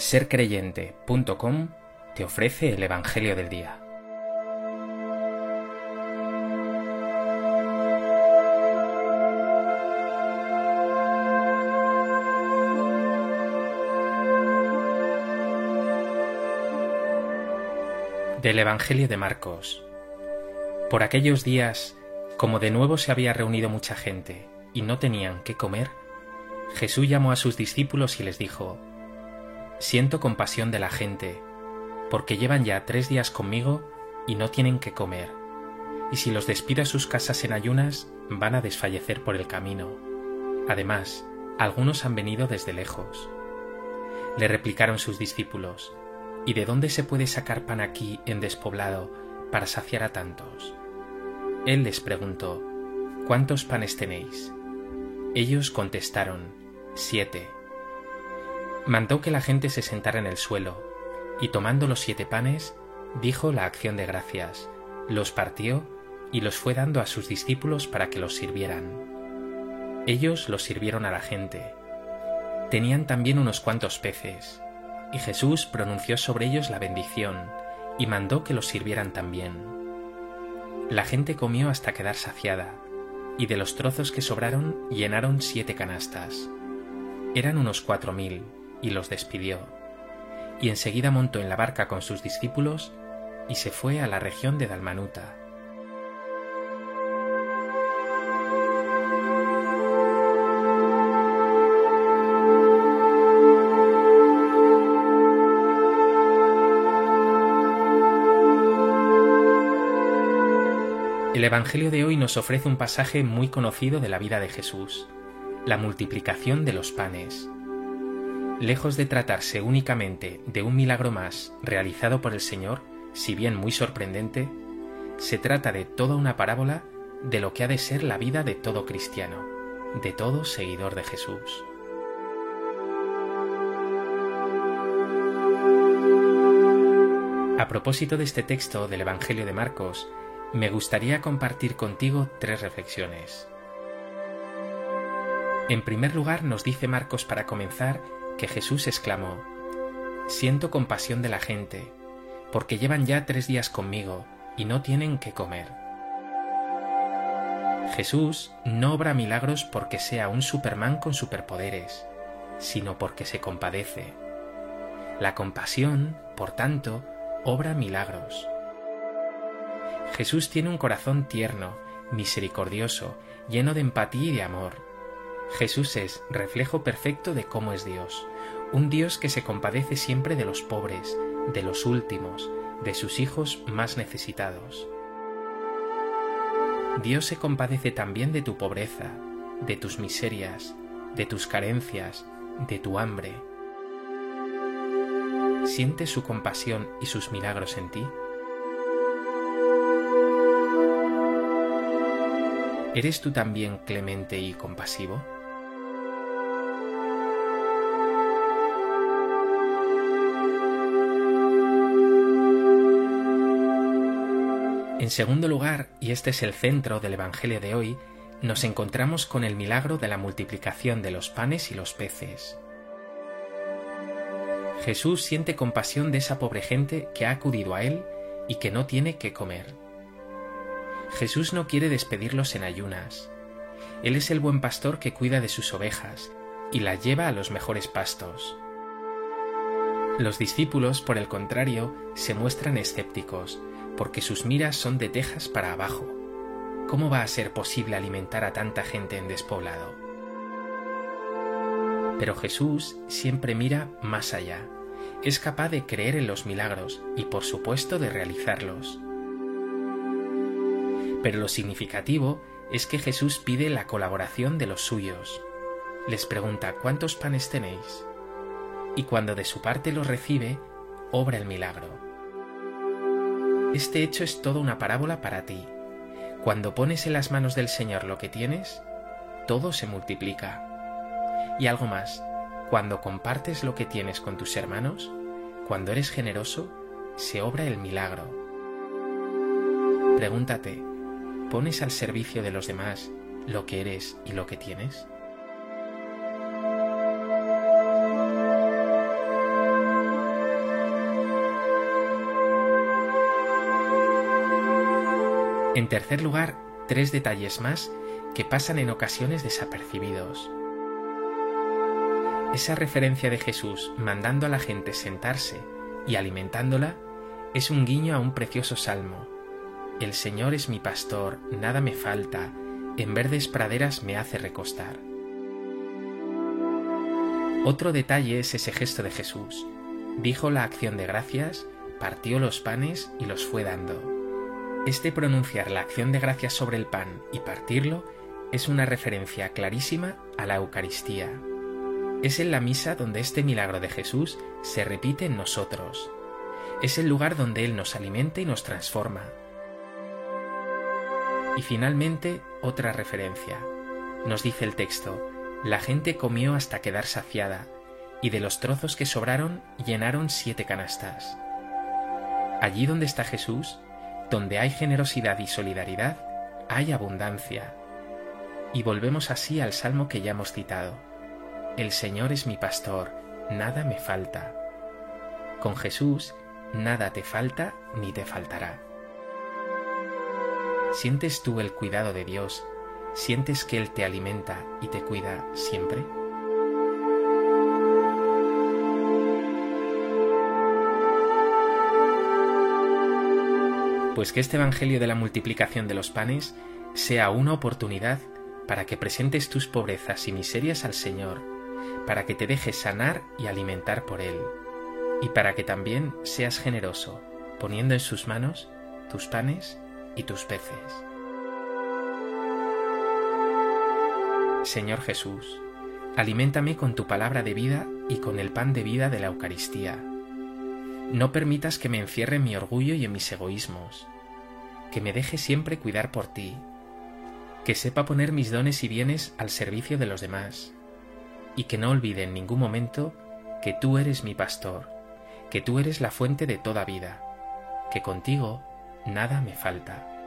sercreyente.com te ofrece el Evangelio del Día. Del Evangelio de Marcos. Por aquellos días, como de nuevo se había reunido mucha gente y no tenían qué comer, Jesús llamó a sus discípulos y les dijo, Siento compasión de la gente, porque llevan ya tres días conmigo y no tienen que comer, y si los despido a sus casas en ayunas, van a desfallecer por el camino. Además, algunos han venido desde lejos. Le replicaron sus discípulos, ¿Y de dónde se puede sacar pan aquí en despoblado para saciar a tantos? Él les preguntó, ¿cuántos panes tenéis? Ellos contestaron, siete mandó que la gente se sentara en el suelo, y tomando los siete panes, dijo la acción de gracias, los partió y los fue dando a sus discípulos para que los sirvieran. Ellos los sirvieron a la gente. Tenían también unos cuantos peces, y Jesús pronunció sobre ellos la bendición, y mandó que los sirvieran también. La gente comió hasta quedar saciada, y de los trozos que sobraron llenaron siete canastas. Eran unos cuatro mil y los despidió, y enseguida montó en la barca con sus discípulos y se fue a la región de Dalmanuta. El Evangelio de hoy nos ofrece un pasaje muy conocido de la vida de Jesús, la multiplicación de los panes. Lejos de tratarse únicamente de un milagro más realizado por el Señor, si bien muy sorprendente, se trata de toda una parábola de lo que ha de ser la vida de todo cristiano, de todo seguidor de Jesús. A propósito de este texto del Evangelio de Marcos, me gustaría compartir contigo tres reflexiones. En primer lugar, nos dice Marcos para comenzar que Jesús exclamó, Siento compasión de la gente, porque llevan ya tres días conmigo y no tienen qué comer. Jesús no obra milagros porque sea un Superman con superpoderes, sino porque se compadece. La compasión, por tanto, obra milagros. Jesús tiene un corazón tierno, misericordioso, lleno de empatía y de amor Jesús es reflejo perfecto de cómo es Dios, un Dios que se compadece siempre de los pobres, de los últimos, de sus hijos más necesitados. Dios se compadece también de tu pobreza, de tus miserias, de tus carencias, de tu hambre. ¿Sientes su compasión y sus milagros en ti? ¿Eres tú también clemente y compasivo? En segundo lugar, y este es el centro del Evangelio de hoy, nos encontramos con el milagro de la multiplicación de los panes y los peces. Jesús siente compasión de esa pobre gente que ha acudido a Él y que no tiene qué comer. Jesús no quiere despedirlos en ayunas. Él es el buen pastor que cuida de sus ovejas y las lleva a los mejores pastos. Los discípulos, por el contrario, se muestran escépticos, porque sus miras son de tejas para abajo. ¿Cómo va a ser posible alimentar a tanta gente en despoblado? Pero Jesús siempre mira más allá. Es capaz de creer en los milagros y por supuesto de realizarlos. Pero lo significativo es que Jesús pide la colaboración de los suyos. Les pregunta ¿cuántos panes tenéis? Y cuando de su parte los recibe, obra el milagro. Este hecho es toda una parábola para ti. Cuando pones en las manos del Señor lo que tienes, todo se multiplica. Y algo más, cuando compartes lo que tienes con tus hermanos, cuando eres generoso, se obra el milagro. Pregúntate, ¿pones al servicio de los demás lo que eres y lo que tienes? En tercer lugar, tres detalles más que pasan en ocasiones desapercibidos. Esa referencia de Jesús mandando a la gente sentarse y alimentándola es un guiño a un precioso salmo. El Señor es mi pastor, nada me falta, en verdes praderas me hace recostar. Otro detalle es ese gesto de Jesús. Dijo la acción de gracias, partió los panes y los fue dando. Este pronunciar la acción de gracias sobre el pan y partirlo es una referencia clarísima a la Eucaristía. Es en la misa donde este milagro de Jesús se repite en nosotros. Es el lugar donde Él nos alimenta y nos transforma. Y finalmente, otra referencia. Nos dice el texto, la gente comió hasta quedar saciada, y de los trozos que sobraron llenaron siete canastas. Allí donde está Jesús, donde hay generosidad y solidaridad, hay abundancia. Y volvemos así al salmo que ya hemos citado. El Señor es mi pastor, nada me falta. Con Jesús, nada te falta ni te faltará. ¿Sientes tú el cuidado de Dios? ¿Sientes que Él te alimenta y te cuida siempre? Pues que este Evangelio de la multiplicación de los panes sea una oportunidad para que presentes tus pobrezas y miserias al Señor, para que te dejes sanar y alimentar por Él, y para que también seas generoso, poniendo en sus manos tus panes y tus peces. Señor Jesús, aliméntame con tu palabra de vida y con el pan de vida de la Eucaristía. No permitas que me encierre en mi orgullo y en mis egoísmos, que me deje siempre cuidar por ti, que sepa poner mis dones y bienes al servicio de los demás, y que no olvide en ningún momento que tú eres mi pastor, que tú eres la fuente de toda vida, que contigo nada me falta.